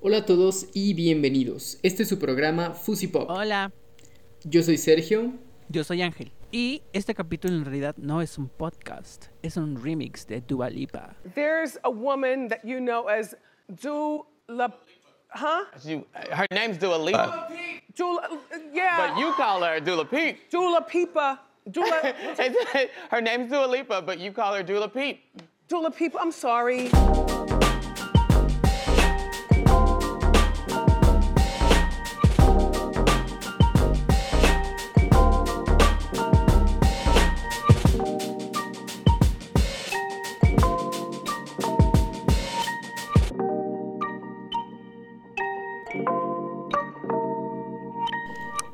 Hola a todos y bienvenidos. Este es su programa Fuzzy Pop. Hola, Yo soy Sergio. yo soy Ángel. Y este capítulo en realidad no es un podcast, es un remix de Dua Lipa. There's a woman that you know as Dua, huh? You, her name's Dua Lipa, Dula, yeah. but you call her Dula Peep. Dula Peepa. Dula, her name's Dua Lipa, but you call her Dula Peep. Dula Peepa. I'm sorry.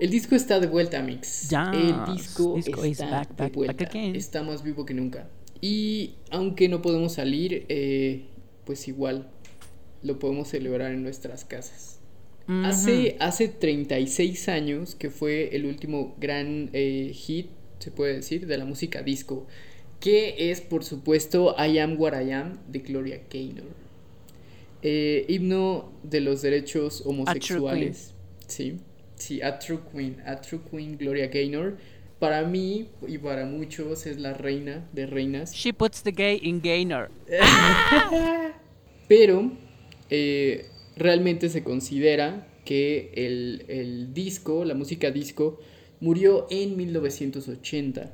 El disco está de vuelta, Mix. Yes, El disco, disco is está back, de back, vuelta. Está más vivo que nunca. Y aunque no podemos salir, eh, pues igual lo podemos celebrar en nuestras casas. Hace, hace 36 años que fue el último gran eh, hit, se puede decir, de la música disco, que es por supuesto I Am What I Am de Gloria Gaynor. Eh, himno de los derechos homosexuales. Sí, sí, A True Queen, A True Queen Gloria Gaynor. Para mí y para muchos es la reina de reinas. She puts the gay in gainer. Pero eh, realmente se considera que el, el disco, la música disco, murió en 1980,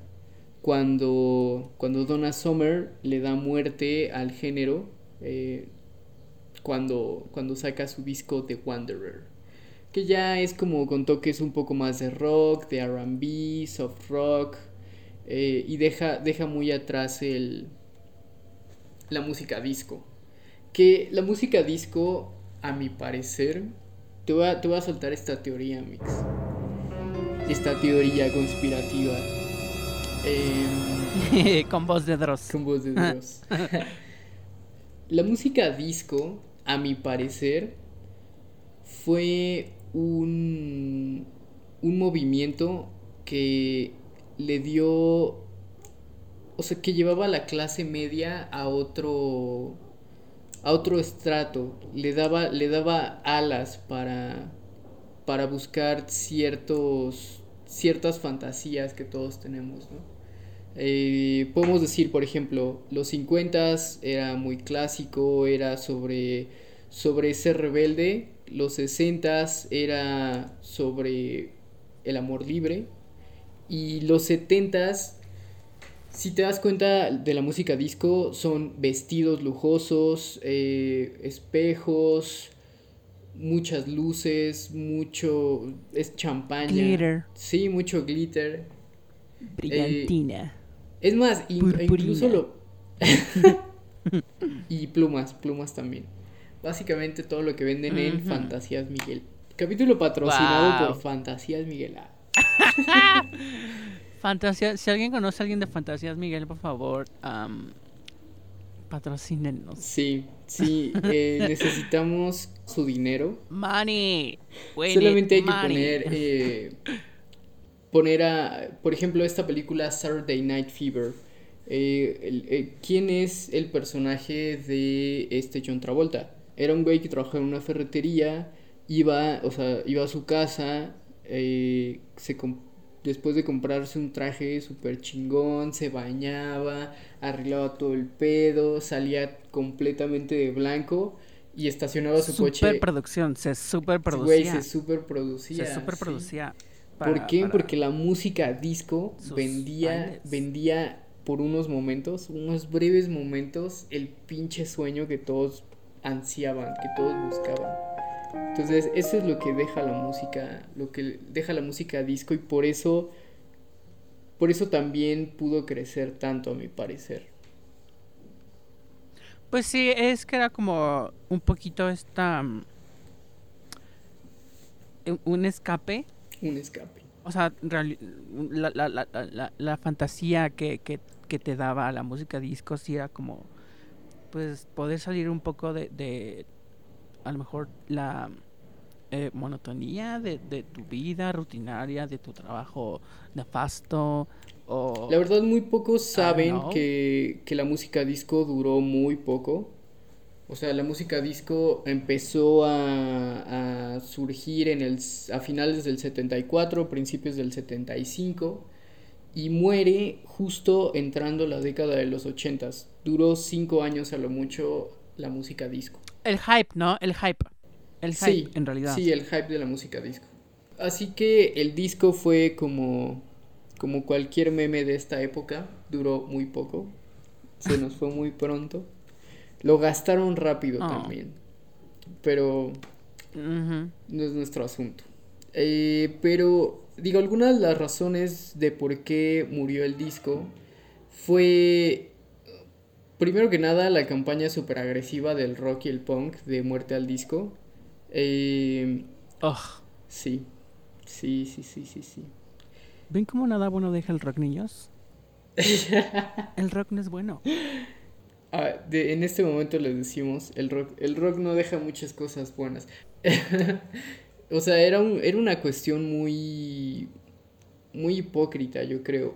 cuando, cuando Donna Summer le da muerte al género, eh, cuando, cuando saca su disco The Wanderer, que ya es como con toques un poco más de rock, de RB, soft rock, eh, y deja, deja muy atrás el, la música disco que la música disco, a mi parecer, te voy a, te voy a soltar esta teoría, Mix. Esta teoría conspirativa. em, Con voz de Dross. con voz de Dios. la música disco, a mi parecer, fue un, un movimiento que le dio, o sea, que llevaba a la clase media a otro, a otro estrato, le daba, le daba alas para, para buscar ciertos, ciertas fantasías que todos tenemos, ¿no? Eh, podemos decir, por ejemplo, los 50 era muy clásico, era sobre, sobre ser rebelde, los 60 era sobre el amor libre y los 70 si te das cuenta de la música disco, son vestidos lujosos, eh, espejos, muchas luces, mucho... es champaña. Glitter. Sí, mucho glitter. Brillantina. Es más, in- incluso lo... y plumas, plumas también. Básicamente todo lo que venden en. Fantasías Miguel. Capítulo patrocinado Wow. por Fantasías Miguel. Ah, Fantasía, si alguien conoce a alguien de Fantasías Miguel, por favor, am, patrocínenos. Sí, sí, eh, necesitamos su dinero. Money. Solamente hay que poner, eh, poner a, por ejemplo, esta película Saturday Night Fever. Eh, el- eh, ¿Quién es el personaje de este John Travolta? Era un güey que trabajaba en una ferretería, iba, o sea, iba a su casa, eh, se después de comprarse un traje súper chingón, se bañaba, arreglaba todo el pedo, salía completamente de blanco y estacionaba su coche. Superproducción, se Güey, superproducía. se superproducía. Se sí. superproducía. ¿Por para- qué? para- Porque la música disco sus vendía, bailes. vendía por unos momentos, unos breves momentos, el pinche sueño que todos ansiaban, que todos buscaban. Entonces, eso es lo que deja la música, lo que deja la música disco y por eso, por eso también pudo crecer tanto, a mi parecer. Pues sí, es que era como un poquito esta... mm, un- un escape. Un escape. O sea, la, la, la- la fantasía que, que, que te daba la música disco sí era como, pues, poder salir un poco de, de a lo mejor, la eh, monotonía de, de tu vida rutinaria, de tu trabajo nefasto, o... La verdad, muy pocos saben que, que la música disco duró muy poco. O sea, la música disco empezó a, a surgir en el, a finales del 74, principios del 75 y muere justo entrando la década de los 80. Duró cinco años a lo mucho la música disco. El hype, ¿no? El hype. El hype, Sí, en realidad. Sí, el hype de la música disco. Así que el disco fue como, como cualquier meme de esta época, duró muy poco, se nos fue muy pronto. Lo gastaron rápido Oh. también, pero no es nuestro asunto. Eh, pero, digo, algunas de las razones de por qué murió el disco fue, primero que nada, la campaña súper agresiva del rock y el punk de muerte al disco. Eh, Ugh. sí, sí, sí, sí, sí, sí. ¿Ven cómo nada bueno deja el rock, niños? el rock no es bueno. Ah, de- en este momento les decimos, el rock, el rock no deja muchas cosas buenas. o sea, era, un, era una cuestión muy, muy hipócrita, yo creo.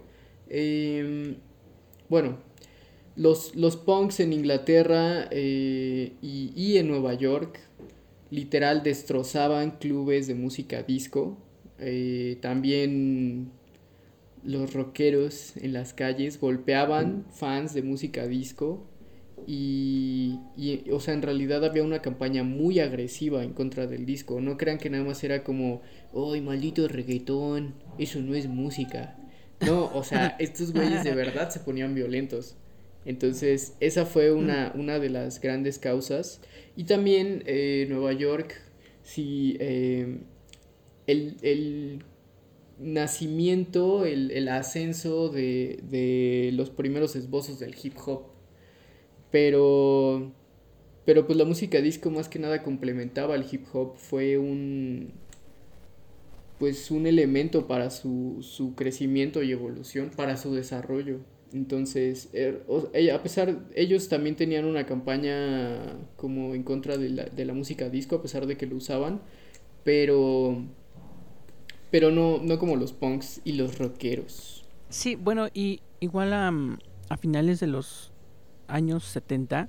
Em, bueno, los, los punks en Inglaterra eh, y, y en Nueva York literal destrozaban clubes de música disco. Eh, también los rockeros en las calles golpeaban fans de música disco y, y, o sea, en realidad había una campaña muy agresiva en contra del disco. No crean que nada más era como, ¡ay, maldito reggaetón! Eso no es música. No, o sea, estos güeyes de verdad se ponían violentos. Entonces, esa fue una, una de las grandes causas. Y también eh, Nueva York, sí, eh, el, el nacimiento, el, el ascenso de, de los primeros esbozos del hip hop. Pero, pero pues la música disco más que nada complementaba al hip hop, fue un, pues un elemento para su, su crecimiento y evolución, para su desarrollo. Entonces, er- a pesar, ellos también tenían una campaña como en contra de la, de la música disco, a pesar de que lo usaban, pero, pero no, no como los punks y los rockeros. Sí, bueno, y igual a finales de los años 70,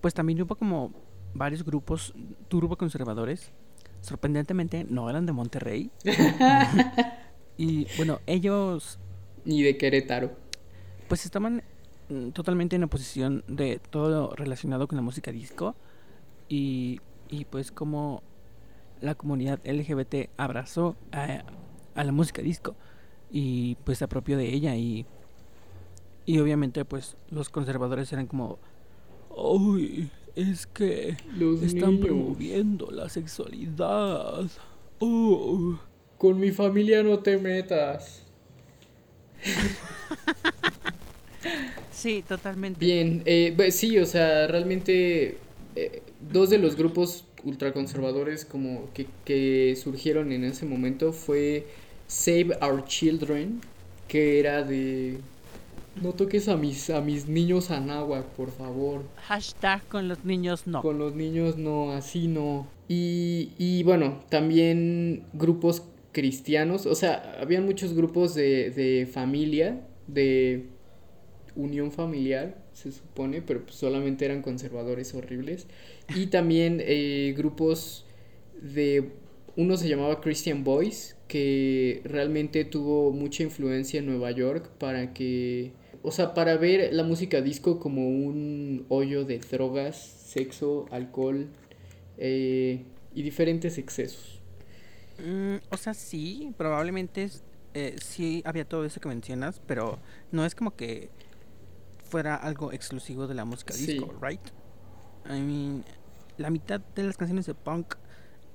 pues también hubo como varios grupos turbo conservadores. Sorprendentemente no eran de Monterrey. y bueno, ellos Y de Querétaro. pues estaban mm, totalmente en oposición de todo lo relacionado con la música disco y, y pues como la comunidad LGBT abrazó a, a la música disco y pues se apropió de ella y, y obviamente pues los conservadores eran como ¡Ay! Es que Los están niños. promoviendo la sexualidad. Oh. Con mi familia no te metas. Sí, totalmente. Bien, eh, pues sí, o sea, realmente eh, dos de los grupos ultraconservadores como que, que surgieron en ese momento fue Save Our Children, que era de no toques a mis a mis niños anáhuac, por favor. Hashtag con los niños no. Con los niños no, así no. Y, y bueno, también grupos cristianos, o sea, habían muchos grupos de, de familia, de unión familiar, se supone, pero pues solamente eran conservadores horribles. Y también eh, grupos de, uno se llamaba Christian Boys, que realmente tuvo mucha influencia en Nueva York para que, o sea, para ver la música disco como un hoyo de drogas, sexo, alcohol eh, y diferentes excesos. Mm, o sea, sí, probablemente eh, sí había todo eso que mencionas, pero no es como que fuera algo exclusivo de la música Sí. disco, right? I mean, la mitad de las canciones de punk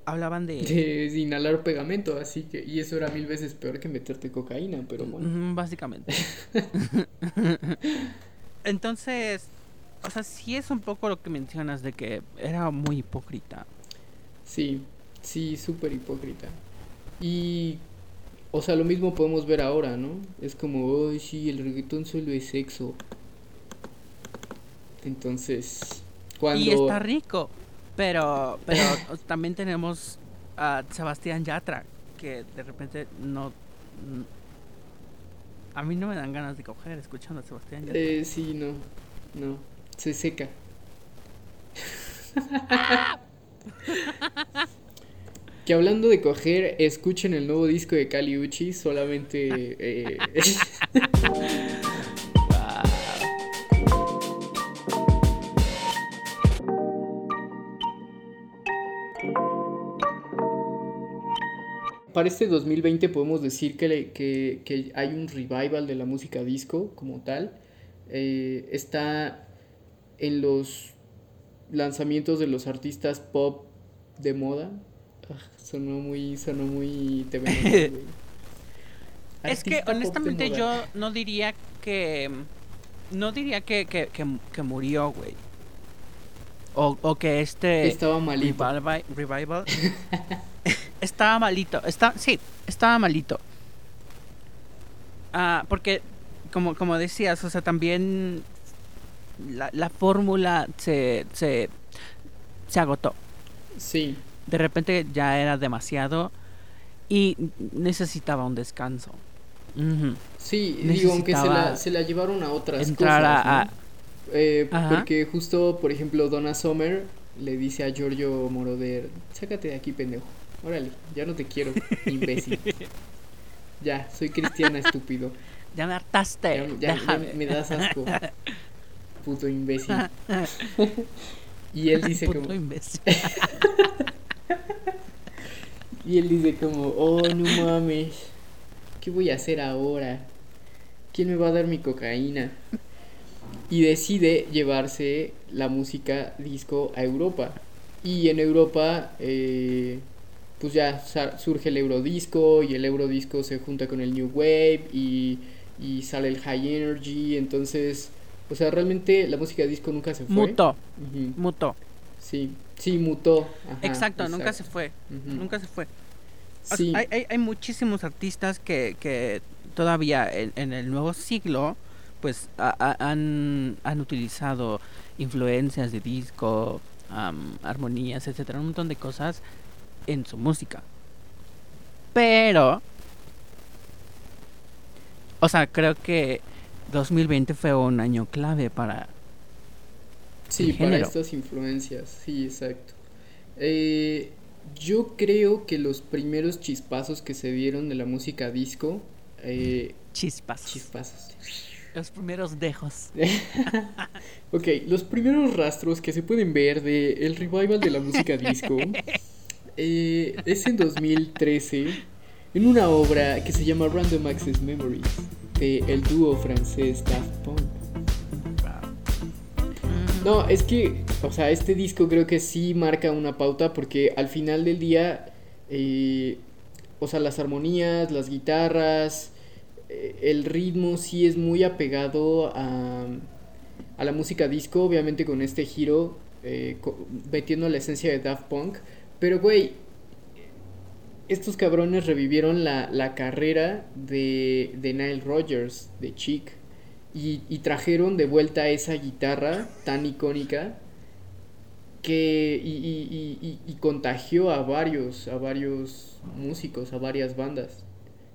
hablaban de... De inhalar pegamento, así que, y eso era mil veces peor que meterte cocaína, pero bueno. Básicamente. Entonces, o sea, sí es un poco lo que mencionas de que era muy hipócrita. Sí, sí, súper hipócrita. Y, o sea, lo mismo podemos ver ahora, ¿no? Es como, ay, sí, el reggaetón solo es sexo. Entonces, cuando... Y está rico, pero, pero también tenemos a Sebastián Yatra, que de repente no... A mí no me dan ganas de coger escuchando a Sebastián Yatra. Eh, sí, no, no, se seca. Que hablando de coger, escuchen el nuevo disco de Kali Uchi, solamente... eh, Para este 2020 podemos decir que, le- que- que hay un revival de la música disco como tal. Eh, está en los lanzamientos de los artistas pop de moda. Ah, sonó muy, sonó muy. Es que honestamente yo no diría que. No diría que, que, que, que murió, güey. O, o que este. Estaba malito. Revival. revival estaba malito. Está, sí, estaba malito. Ah, porque, como, como decías, o sea, también la, la fórmula se, se, se agotó. Sí, De repente ya era demasiado y necesitaba un descanso. Sí, digo, aunque se la, se la llevaron a otras entrar cosas, a- ¿no? Eh, porque justo, por ejemplo, Donna Summer le dice a Giorgio Moroder, sácate de aquí, pendejo. Órale, ya no te quiero, imbécil. Ya, soy cristiana, estúpido. Ya me hartaste. Ya, ya- ya déjame. me das asco. Puto imbécil. y él dice Puto como, imbécil. y él dice como, oh, no mames, ¿qué voy a hacer ahora? ¿Quién me va a dar mi cocaína? Y decide llevarse la música disco a Europa. Y en Europa, eh, pues ya surge el Eurodisco y el Eurodisco se junta con el New Wave y, y sale el High Energy. Entonces, o sea, realmente la música disco nunca se fue. Mutó, mutó. Sí, sí, mutó. Ajá, exacto, nunca se fue. Nunca se fue. O sea, Sí. Hay, hay, hay muchísimos artistas que, que todavía en, en el nuevo siglo pues ha- han, han utilizado influencias de disco, am, armonías, etcétera, un montón de cosas en su música. Pero, o sea, creo que 2020 fue un año clave para Sí, el para estas influencias, sí, exacto. Eh, yo creo que los primeros chispazos que se dieron de la música disco, eh, chispas. chispazos. Los primeros dejos. Ok, los primeros rastros que se pueden ver de el revival de la música disco eh, es en 2013 en una obra que se llama Random Access Memories de el dúo francés Daft Punk. No, es que, o sea, este disco creo que sí marca una pauta porque al final del día, eh, o sea, las armonías, las guitarras, eh, el ritmo sí es muy apegado a, a la música disco, obviamente con este giro, eh, metiendo la esencia de Daft Punk. Pero, güey, estos cabrones revivieron la, la carrera de, de Nile Rodgers, de Chic. Y, y trajeron de vuelta esa guitarra tan icónica que y, y- y- contagió a varios, a varios músicos, a varias bandas.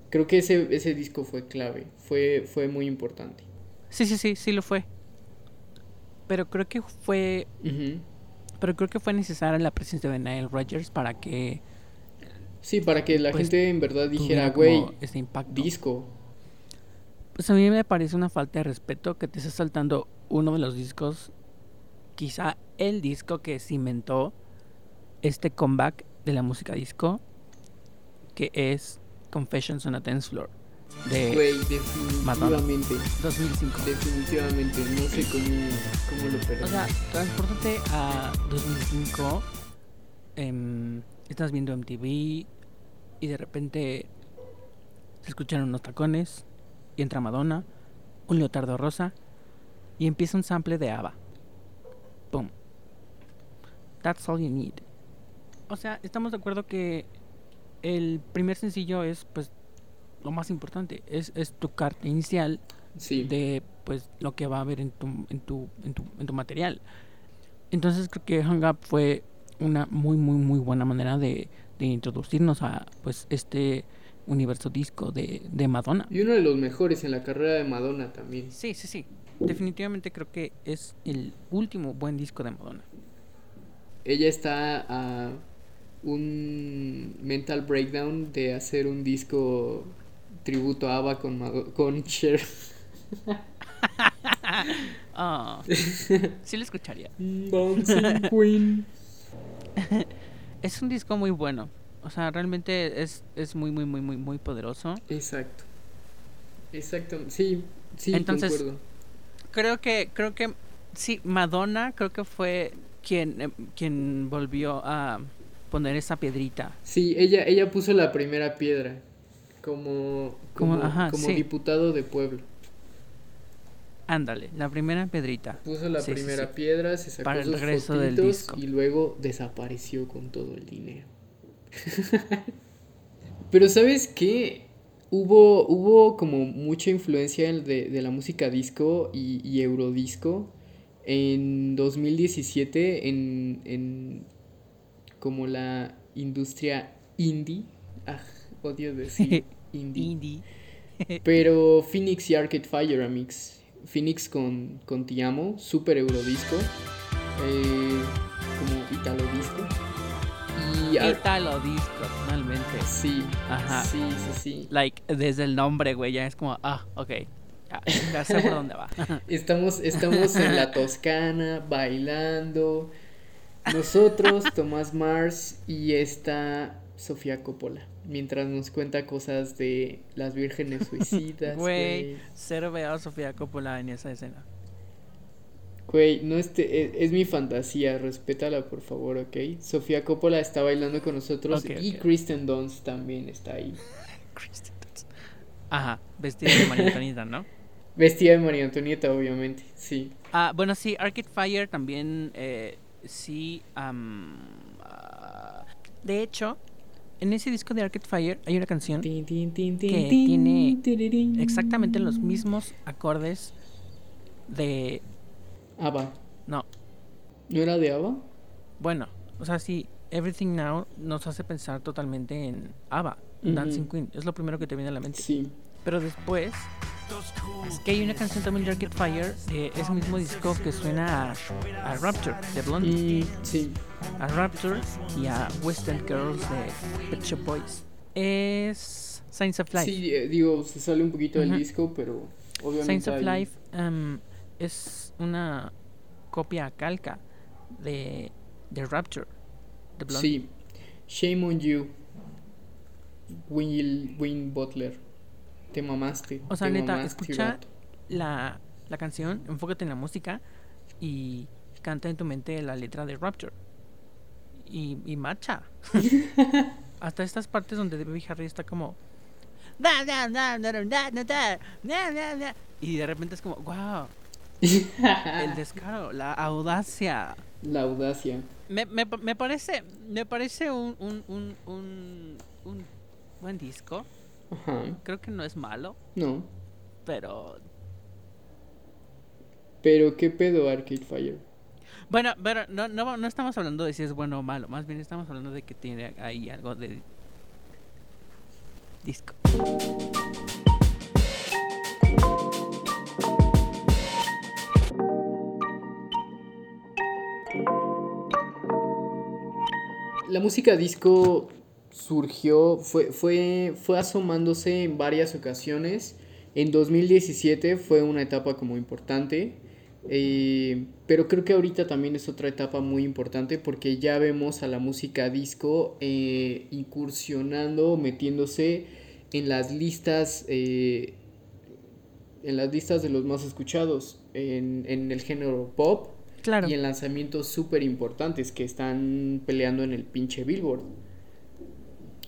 Creo que ese, ese disco fue clave, fue, fue muy importante. Sí, sí, sí, sí lo fue. Pero creo que fue. Pero creo que fue necesaria la presencia de Nile Rodgers para que Sí, para que la Pues, gente en verdad dijera, güey, impacto. disco. Pues a mí me parece una falta de respeto que te estés saltando uno de los discos, quizá el disco que cimentó este comeback de la música disco, que es Confessions on a Dance Floor de Güey, definitivamente. 2005. Definitivamente, no sé cómo, cómo lo perdí. O sea, transportate a 2005, em, estás viendo MTV y de repente se escuchan unos tacones y entra Madonna, un leotardo rosa y empieza un sample de ABBA. Boom. That's all you need. O sea, estamos de acuerdo que el primer sencillo es pues lo más importante, es, es tu carta inicial sí. de pues lo que va a haber en tu, en tu, en tu, en tu material. Entonces creo que Hang Up fue una muy muy muy buena manera de, de introducirnos a pues este universo disco de, de Madonna. Y uno de los mejores en la carrera de Madonna también. Sí, sí, sí. Definitivamente creo que es el último buen disco de Madonna. ella está a un mental breakdown de hacer un disco tributo a ABBA con, con Cher. Ah, sí lo escucharía. Bouncing Queen. Es un disco muy bueno. O sea, realmente es, es muy, muy, muy, muy, muy poderoso. Exacto. Exacto. Sí, sí, Entonces- concuerdo. Creo que, creo que, sí, Madonna creo que fue quien, eh, quien volvió a poner esa piedrita. Sí, ella, ella puso la primera piedra como, Como- como, ajá, como sí. diputado de pueblo. Ándale, la primera piedrita. Puso la Sí, primera sí. piedra, se sacó Para el sus regreso del disco. y luego desapareció con todo el dinero. Pero ¿sabes qué? Hubo, hubo como mucha influencia en- de, de la música disco y, y eurodisco en 2017 en, en como la industria indie. Ah, odio decir indie. Indie. Pero Phoenix y Arcade Fire Mix. Phoenix con, con Te Amo, super eurodisco. eh, como italo disco. Y Italo disco, totalmente. sí, Ajá. sí, sí, sí. Like, desde el nombre, güey, ya es como, ah, ok. Ya, ya sé por dónde va. Estamos, estamos en la Toscana bailando. Nosotros, Tomás Mars y esta Sofía Coppola. Mientras nos cuenta cosas de las vírgenes suicidas. Güey, cero veo a Sofía Coppola en esa escena. Güey, no este, es, es mi fantasía, respétala por favor, ¿ok? Sofía Coppola está bailando con nosotros y. Kristen Dunst también está ahí. Kristen Dunst. Aja, vestida de María Antonieta, ¿no? Vestida de María Antonieta, obviamente, sí. Ah, bueno, sí, Arcade Fire también, eh, sí. ah, de hecho, en ese disco de Arcade Fire hay una canción que tiene exactamente los mismos acordes de. ABBA. No, ¿No era de ABBA? bueno, o sea, sí, Everything Now nos hace pensar totalmente en ABBA. Dancing Queen, es lo primero que te viene a la mente. Sí. Pero después es que hay una canción también de Arcade Fire de ese mismo disco que suena a, a Rapture de Blondie, Mm, sí. a Rapture y a Western Girls de Pet Shop Boys. Es Science of Life. Sí, eh, digo, se sale un poquito del Ujú. disco, pero obviamente. Science of hay- Life em, es una copia calca de, de Rapture de Blondie. Sí. Shame on you. Will, Win Butler. Te mamaste. O sea, neta, escucha la, la, canción, enfócate en la música y canta en tu mente la letra de Rapture. Y, y marcha. Hasta estas partes donde Debbie Harry está como. Y de repente es como, wow. El descaro, la audacia. La audacia. Me, me, me parece, me parece un, un, un, un buen disco. Ajá. Creo que no es malo, No. pero Pero qué pedo Arcade Fire. Bueno, pero no, no, no estamos hablando de si es bueno o malo, más bien estamos hablando de que tiene ahí algo de disco. La música disco surgió, fue, fue, fue asomándose en varias ocasiones. En 2017 fue una etapa como importante. eh, pero creo que ahorita también es otra etapa muy importante porque ya vemos a la música disco eh, incursionando, metiéndose en las listas, eh, en las listas de los más escuchados en, en el género pop Claro. y en lanzamientos súper importantes que están peleando en el pinche Billboard.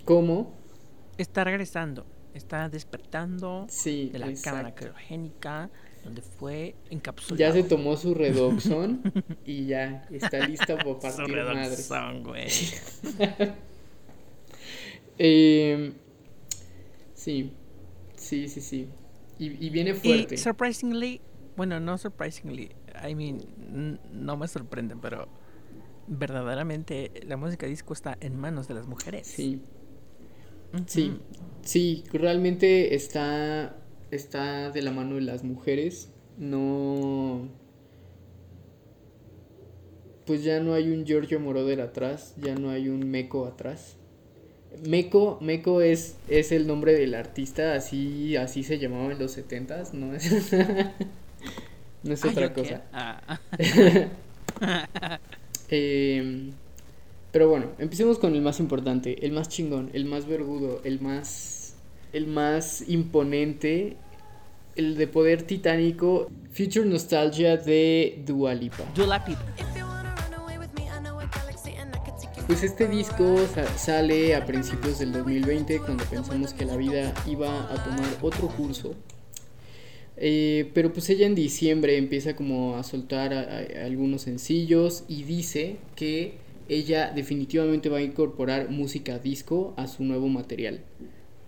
Como, Está regresando, está despertando sí, de la cámara criogénica, donde fue encapsulado. ya se tomó su redoxón y ya está lista para Su partir madres. redoxón, güey. Eh, sí, sí, sí, sí. Y, y viene fuerte. Y surprisingly, bueno, no surprisingly, I mean, no me sorprende, pero verdaderamente la música disco está en manos de las mujeres. Sí, Sí, sí, realmente está, está de la mano de las mujeres. No, pues ya no hay un Giorgio Moroder atrás, ya no hay un Meco atrás. Meco, Meco es, es el nombre del artista, así, así se llamaba en los setentas, no es, no es Ah, otra cosa. Ah. Eh, pero bueno, empecemos con el más importante, el más chingón, el más vergudo, el más, el más imponente, el de poder titánico, Future Nostalgia de Dua Lipa. Dua Lipa. Pues este disco sa- sale a principios del 2020 cuando pensamos que la vida iba a tomar otro curso. Eh, pero pues ella en diciembre empieza como a soltar a- a- algunos sencillos y dice que ella definitivamente va a incorporar música disco a su nuevo material.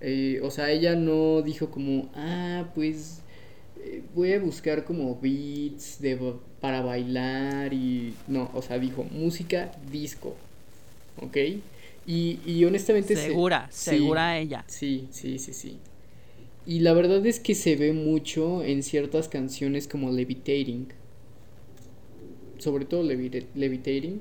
Eh, o sea, ella no dijo como, ah, pues eh, voy a buscar como beats de, para bailar y... No, o sea, dijo música disco. ¿Ok? Y, y honestamente... se- Segura, sí, segura ella. Sí, sí, sí, sí. Y la verdad es que se ve mucho en ciertas canciones como Levitating. Sobre todo Levita- Levitating.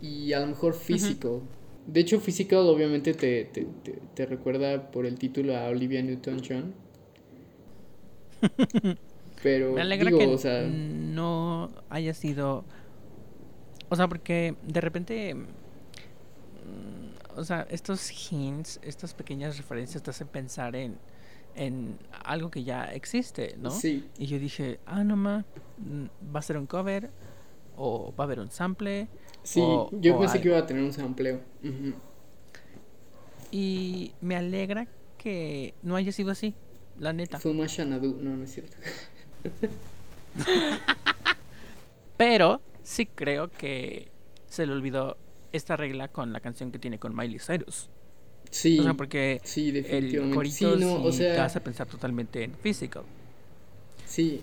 Y a lo mejor Physical. De hecho, Physical obviamente te, te, te- te recuerda por el título a Olivia Newton-John. Pero, Me alegra digo, que o sea, no haya sido. O sea, porque de repente. mm, O sea, estos hints, estas pequeñas referencias te hacen pensar en, en algo que ya existe, ¿no? sí. Y yo dije, ah, no ma, mm, va a ser un cover, o va a haber un sample. Sí, o- yo o pensé que iba a tener un sampleo. Y me alegra que no haya sido así, la neta. Fue más Xanadu. No, no es cierto. Pero sí creo que se le olvidó esta regla con la canción que tiene con Miley Cyrus. Sí. O sea, porque Sí, el definitivamente. corito sí, no, o sea, te hace pensar totalmente en physical. Sí,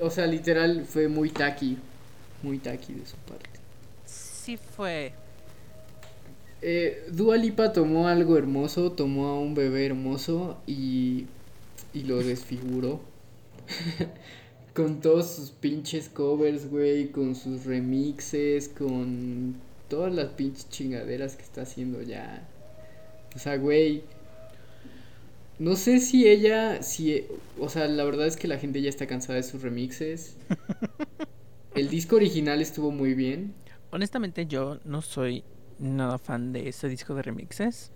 o sea, literal fue muy tacky, muy tacky de su parte. Sí fue. Eh, Dua Lipa tomó algo hermoso, tomó a un bebé hermoso y, y lo desfiguró. con todos sus pinches covers, güey, con sus remixes, con todas las pinches chingaderas que está haciendo ya. O sea, güey. No sé si ella, si, o sea, la verdad es que la gente ya está cansada de sus remixes. El disco original estuvo muy bien. Honestamente, yo no soy nada fan de ese disco de remixes.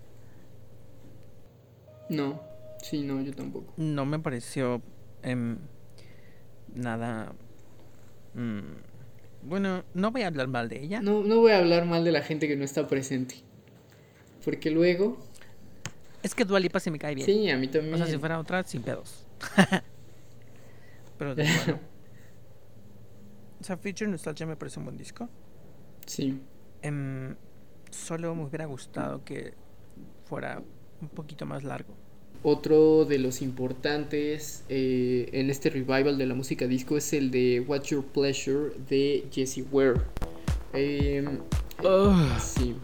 No, sí, no, yo tampoco. No me pareció em, nada. mm, bueno, no voy a hablar mal de ella. No, no voy a hablar mal de la gente que no está presente. Porque luego, Es que Dua Lipa se me cae bien. sí, a mí también. O sea, si fuera otra, sin pedos. Pero de bueno. O sea, Future Nostalgia me parece un buen disco. Sí, Em, solo me hubiera gustado que fuera un poquito más largo. otro de los importantes eh, en este revival de la música disco es el de What's Your Pleasure de Jessie Ware. Em, sí.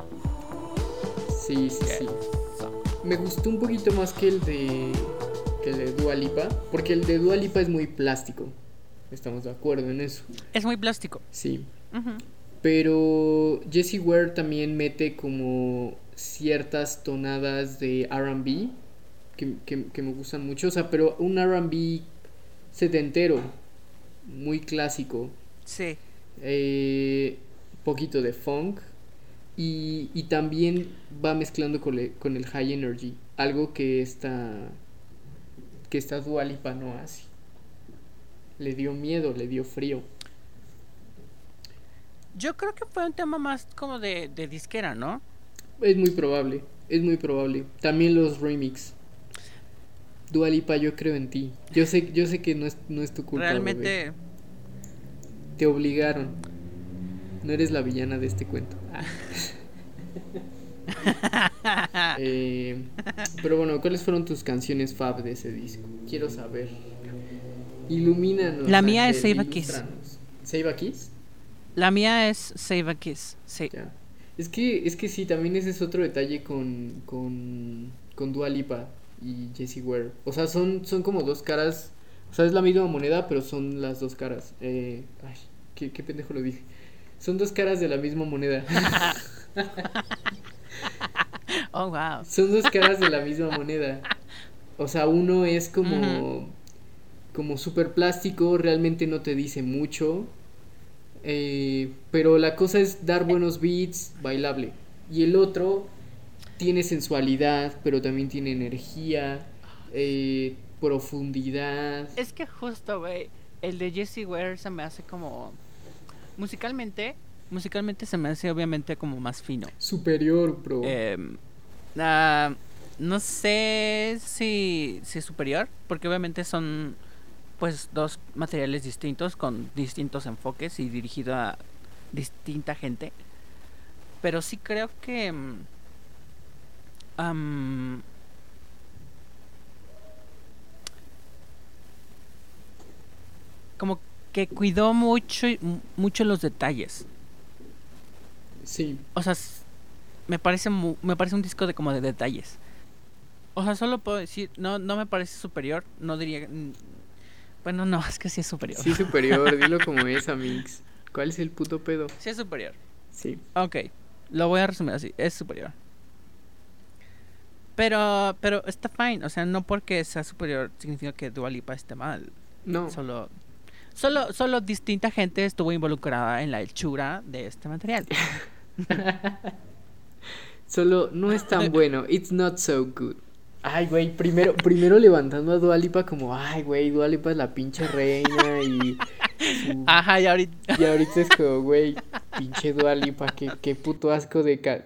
Sí, sí, sí. Me gustó un poquito más que el de que el de Dua Lipa, porque el de Dua Lipa es muy plástico. Estamos de acuerdo en eso. Es muy plástico. Sí. Pero Jessie Ware también mete como ciertas tonadas de RB que, que, que me gustan mucho. O sea, pero un RB setentero, muy clásico. Sí. Eh, poquito de funk. Y, y también va mezclando con, le- con el high energy. Algo que esta, que esta Dua Lipa no hace. Le dio miedo, le dio frío. Yo creo que fue un tema más como de, de disquera, ¿no? Es muy probable, es muy probable. También los remix. Dua Lipa, yo creo en ti. Yo sé, yo sé que no es, no es tu culpa. bebé. Realmente. Te obligaron. No eres la villana de este cuento. Ah. Eh, pero bueno, ¿cuáles fueron tus canciones fab de ese disco? Quiero saber. Ilumínanos. La mía es Ángel, Save a Kiss. ilústranos. ¿Save a Kiss? La mía es Save a Kiss. Sí. Ya. Es que, es que sí, también ese es otro detalle con, con, con Dua Lipa y Jessie Ware. O sea, son, son como dos caras. O sea, es la misma moneda, pero son las dos caras. Eh, ay, qué, qué pendejo lo dije. Son dos caras de la misma moneda. Oh, wow. Son dos caras de la misma moneda. O sea, uno es como. como súper plástico, realmente no te dice mucho. Eh, pero la cosa es dar buenos beats, bailable. Y el otro tiene sensualidad, pero también tiene energía, eh, profundidad. Es que justo, güey, el de Jesse Ware se me hace como... Musicalmente, musicalmente se me hace obviamente como más fino. Superior, bro. Em, ah, no sé si, si es superior, porque obviamente son pues dos materiales distintos con distintos enfoques y dirigido a distinta gente. Pero sí creo que... mm, como que cuidó mucho mucho los detalles. Sí. O sea, me parece mu- me parece un disco de como de detalles. O sea, solo puedo decir, no no me parece superior, no diría bueno, no, es que sí es superior. Sí, superior, dilo como es, Amix. ¿Cuál es el puto pedo? Sí es superior. Sí. Ok, lo voy a resumir así, es superior. Pero pero está fine, o sea, no porque sea superior significa que Dua Lipa esté mal. No. Solo solo solo distinta gente estuvo involucrada en la hechura de este material. Solo no es tan bueno. It's not so good. Ay, güey, primero, primero levantando a Dualipa como, ay, güey, Dualipa es la pinche reina y... su- Ajá, y ahorita Y ahorita es como, güey, pinche Dualipa, qué, qué puto asco de... ca-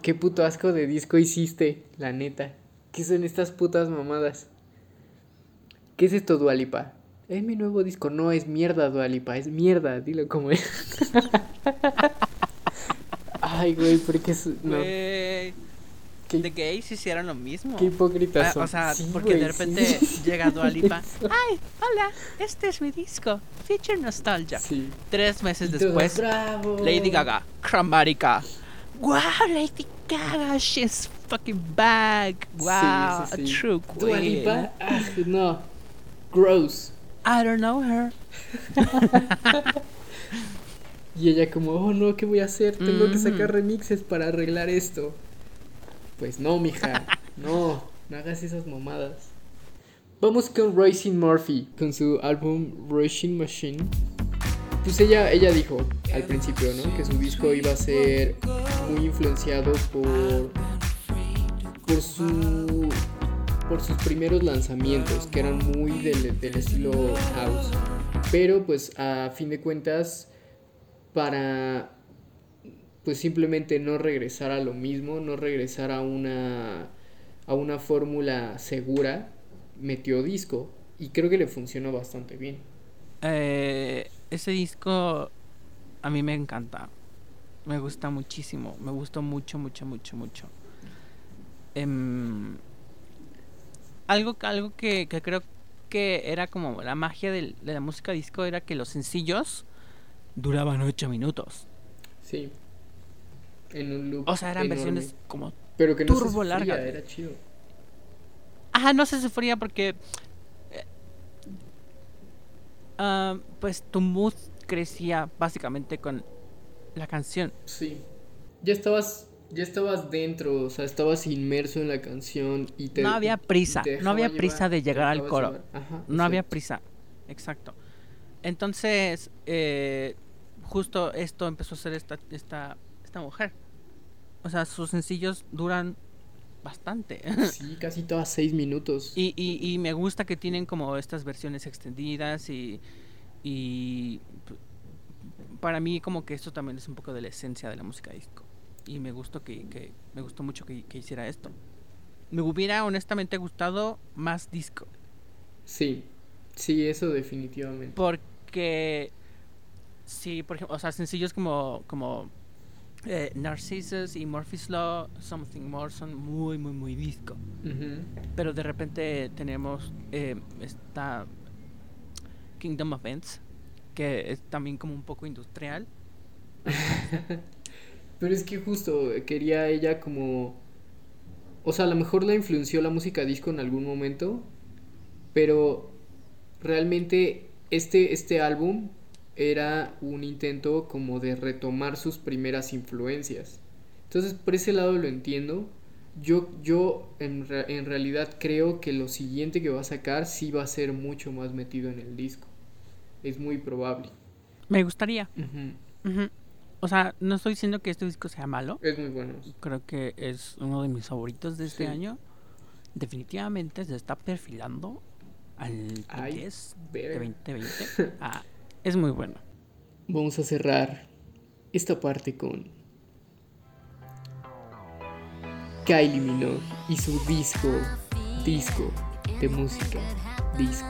qué puto asco de disco hiciste, la neta. ¿Qué son estas putas mamadas? ¿Qué es esto, Dualipa? Es mi nuevo disco. No, es mierda, Dualipa, es mierda, dilo como es. Ay, güey, porque es... No, The Gays hicieron lo mismo. qué hipócritas Ah, son. o sea, Sí, porque de repente sí. llega Dua Lipa. Ay, hola, este es mi disco. Feature Nostalgia. Sí. Tres meses después, "Bravo". Lady Gaga, Chromatica. Wow, Lady Gaga, she's fucking back. Wow, a true Dua queen. Lipa, ah, no. Gross. I don't know her. Y ella como, oh no, ¿qué voy a hacer? Tengo que sacar remixes para arreglar esto. Pues no, mija. No, no hagas esas mamadas. Vamos con Roisin Murphy, con su álbum Rushing Machine. Pues ella, ella dijo al principio, ¿no? Que su disco iba a ser muy influenciado por, por su por sus primeros lanzamientos, que eran muy del, del estilo house. Pero pues a fin de cuentas, para pues simplemente no regresar a lo mismo, no regresar a una a una fórmula segura, metió disco y creo que le funcionó bastante bien. Eh, ese disco a mí me encanta. Me gusta muchísimo. Me gustó mucho, mucho, mucho, mucho. Em, algo, algo que, que creo que era como la magia del- de la música disco era que los sencillos duraban 8 minutos. Sí. En un loop. O sea, eran enorme. versiones como... pero que no se turbo largas. era chido. Ajá, no se sufría porque... eh, ah, pues tu mood crecía básicamente con la canción. Sí. Ya estabas ya estabas dentro, o sea, estabas inmerso en la canción y te no había prisa, no había prisa de llegar al coro. Ajá, No había prisa, exacto. Entonces, eh, justo esto empezó a ser esta, esta, esta mujer. O sea, sus sencillos duran bastante. Sí, casi todas seis minutos. y, y, y me gusta que tienen como estas versiones extendidas y, y para mí como que esto también es un poco de la esencia de la música disco. Y me gustó que, que me gustó mucho que, que hiciera esto. Me hubiera honestamente gustado más disco. Sí. Sí, eso definitivamente. Porque sí, por ejemplo, o sea, sencillos como, como eh, Narcissus y Murphy's Law, Something More son muy, muy, muy disco. Pero de repente tenemos eh, esta Kingdom of Ends, que es también como un poco industrial. Pero es que justo quería ella como... O sea, a lo mejor la influenció la música disco en algún momento, pero realmente este, este álbum era un intento como de retomar sus primeras influencias. Entonces, por ese lado lo entiendo. Yo, yo en, re- en realidad creo que lo siguiente que va a sacar sí va a ser mucho más metido en el disco. Es muy probable. Me gustaría. O sea, no estoy diciendo que este disco sea malo. Es muy bueno. Creo que es uno de mis favoritos de este Sí. año. Definitivamente se está perfilando al top Ay, 10 verga. de 2020. Ah, es muy bueno. Vamos a cerrar esta parte con Kylie Minogue y su disco, disco de música, disco.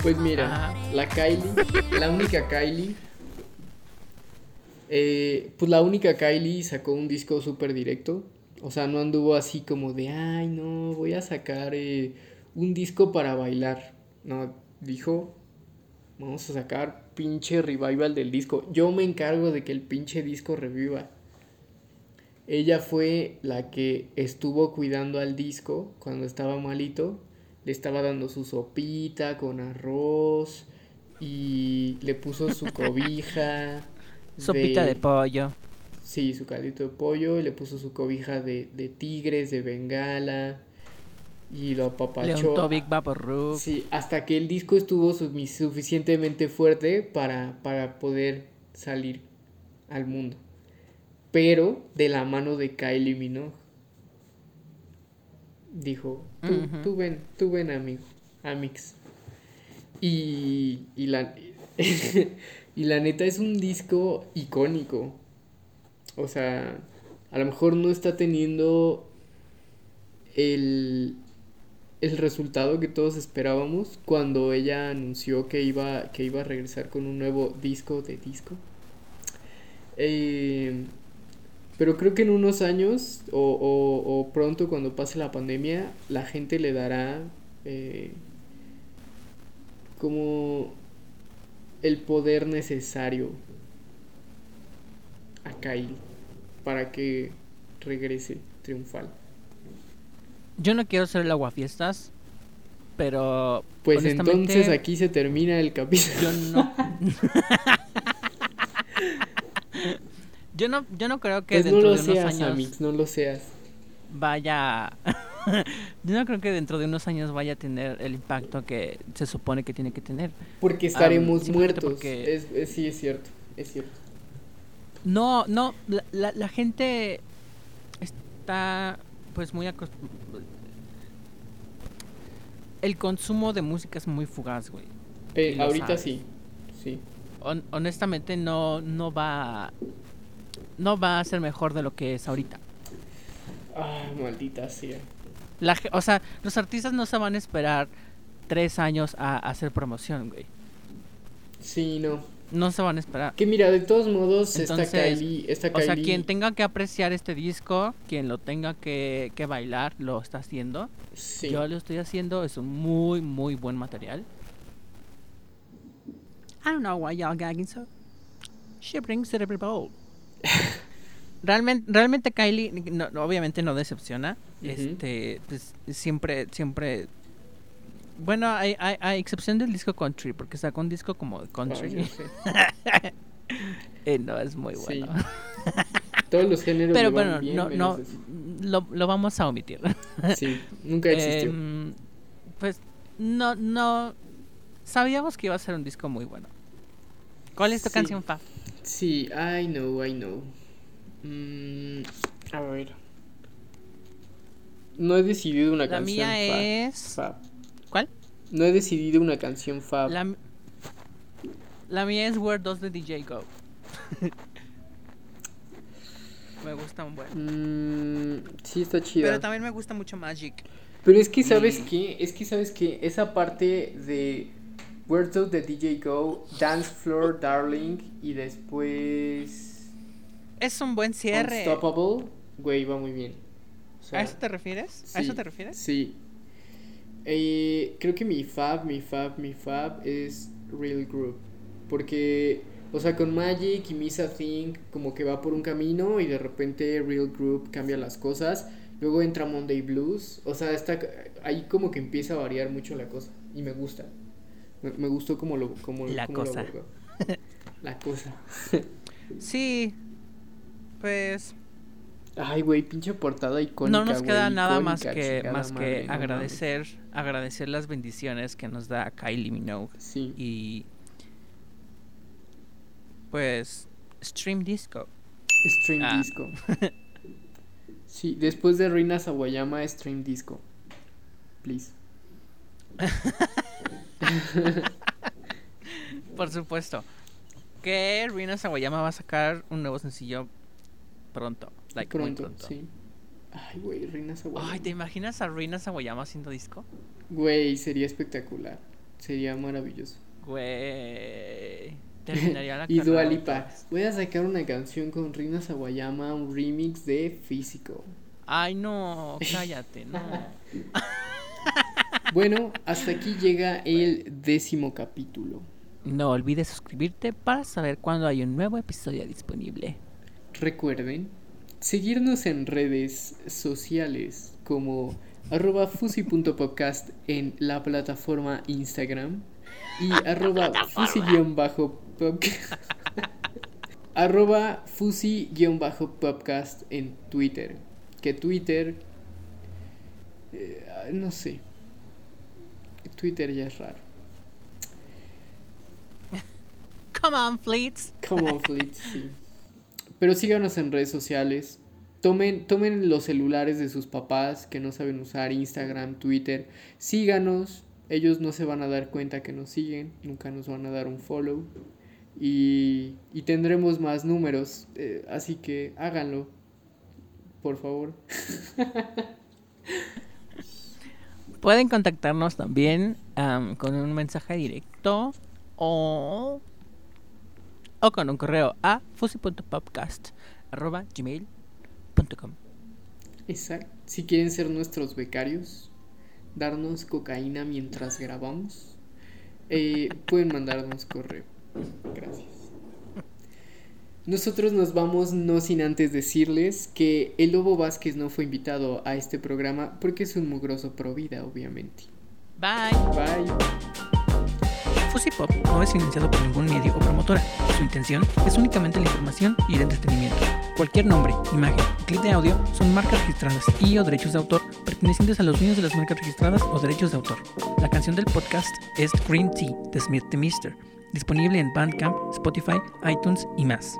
Pues mira, la Kylie, la única Kylie, eh, pues la única Kylie sacó un disco súper directo. O sea, no anduvo así como de, ay, no, voy a sacar eh, un disco para bailar. No, dijo, vamos a sacar pinche revival del disco. Yo me encargo de que el pinche disco reviva. Ella fue la que estuvo cuidando al disco cuando estaba malito. Le estaba dando su sopita con arroz y le puso su cobija. Sopita de pollo. Sí, su caldito de pollo, y le puso su cobija de, de tigres, de bengala, y lo apapachó. Vaporub. Sí, hasta que el disco estuvo suficientemente fuerte para, para poder salir al mundo. Pero de la mano de Kylie Minogue. Dijo, tú, tú ven, tú ven, amigo, amix. Y, y la, y la neta es un disco icónico. O sea, a lo mejor no está teniendo el, el resultado que todos esperábamos cuando ella anunció que iba, que iba a regresar con un nuevo disco de disco. Eh, pero creo que en unos años o, o- pronto cuando pase la pandemia, la gente le dará eh, como el poder necesario a Kylie para que regrese triunfal. Yo no quiero ser el aguafiestas, pero. Pues entonces aquí se termina el capítulo. Yo no. yo no, yo no creo que Pues no dentro lo de unos seas, años Amix, no lo seas. vaya. yo no creo que dentro de unos años vaya a tener el impacto que se supone que tiene que tener. Porque estaremos simplemente muertos. porque- Es, es- sí, es cierto, es cierto. No, no, la, la, la gente está pues muy acostumbrada. El consumo de música es muy fugaz, güey. Eh, ahorita sabes. sí, sí. Hon- honestamente no, no va no va a ser mejor de lo que es ahorita. Ah, maldita sea. La, o sea, los artistas no se van a esperar tres años a, a hacer promoción, güey. Sí, no. No se van a esperar. Que mira, de todos modos, esta Entonces, Kylie, esta O sea, quien tenga que apreciar este disco, quien lo tenga que, que bailar, lo está haciendo. sí. Yo lo estoy haciendo, es un muy, muy buen material. I don't know why y'all gagging so. She brings it every bowl. realmente, realmente Kylie, no- obviamente no decepciona. Este, pues siempre, siempre. Bueno, hay, hay, a excepción del disco country, porque sacó un disco como country. Eh, no, es muy Sí. bueno. Todos los géneros Pero bueno, bien, no, no, lo, lo vamos a omitir. Sí, nunca existió. Em, pues no, no. Sabíamos que iba a ser un disco muy bueno. ¿Cuál es tu Sí. canción fa? Sí, I know, I know. Mm, a ver. No he decidido una La canción mía fab, es. fab. No he decidido una canción fab. La, mía es Where Does the DJ Go? me gusta un buen. Mm, sí, está chida. Pero también me gusta mucho Magic. Pero es que, ¿sabes Y- qué? Es que, ¿sabes qué? Esa parte de Where Does the DJ Go, Dance Floor, Darling, y después Es un buen cierre. Unstoppable, güey, va muy bien. O sea, ¿A eso te refieres? ¿A eso te refieres? Sí. Eh, creo que mi fab, mi fab, mi fab es Real Group. Porque, o sea, con Magic y Misa Think como que va por un camino y de repente Real Group cambia las cosas. Luego entra Monday Blues. O sea, está ahí como que empieza a variar mucho la cosa. Y me gusta. Me, me gustó como lo, como, La como cosa. La cosa. Sí, pues Ay, güey, pinche portada icónica. no nos queda nada más que más madre, que no agradecer agradecer las bendiciones que nos da Kylie Minogue. Sí. y pues Stream Disco. Stream Ah. Disco. Sí, después de Reina Sawayama, Stream Disco. Please. Por supuesto. Que Rina Sawayama va a sacar un nuevo sencillo pronto. Like, muy pronto, pronto. sí. Ay, güey, Reina Sawayama. Ay, ¿te imaginas a Rina Sawayama haciendo disco? Güey, sería espectacular. Sería maravilloso. Güey. Terminaría la y carrera Dua de Lipa. todos. Voy a sacar una canción con Rina Sawayama, un remix de Físico. Ay, no, cállate, no. Bueno, hasta aquí llega el décimo capítulo. No olvides suscribirte para saber cuándo hay un nuevo episodio disponible. Recuerden seguirnos en redes sociales como arroba fusi.podcast en la plataforma Instagram y arroba fusi-podcast arroba fusi-podcast en Twitter. Que Twitter... eh, no sé. Twitter ya es raro. Come on, Fleets. Come on, Fleet, sí. Pero síganos en redes sociales. Tomen, tomen los celulares de sus papás que no saben usar Instagram, Twitter. Síganos. Ellos no se van a dar cuenta que nos siguen. Nunca nos van a dar un follow. Y, y tendremos más números. eh, así que háganlo. Por favor. Pueden contactarnos también am, con un mensaje directo o, o con un correo a fusi.podcast.gmail.com Exacto. Si quieren ser nuestros becarios, darnos cocaína mientras grabamos, eh, pueden mandarnos correo. Gracias. Nosotros nos vamos no sin antes decirles que el Lobo Vázquez no fue invitado a este programa porque es un mugroso pro vida, obviamente. Bye. Bye. Fusi Pop no es financiado por ningún medio o promotora. Su intención es únicamente la información y el entretenimiento. Cualquier nombre, imagen o clip de audio son marcas registradas y o derechos de autor pertenecientes a los dueños de las marcas registradas o derechos de autor. La canción del podcast es Green Tea de Smith the Mister, disponible en Bandcamp, Spotify, iTunes y más.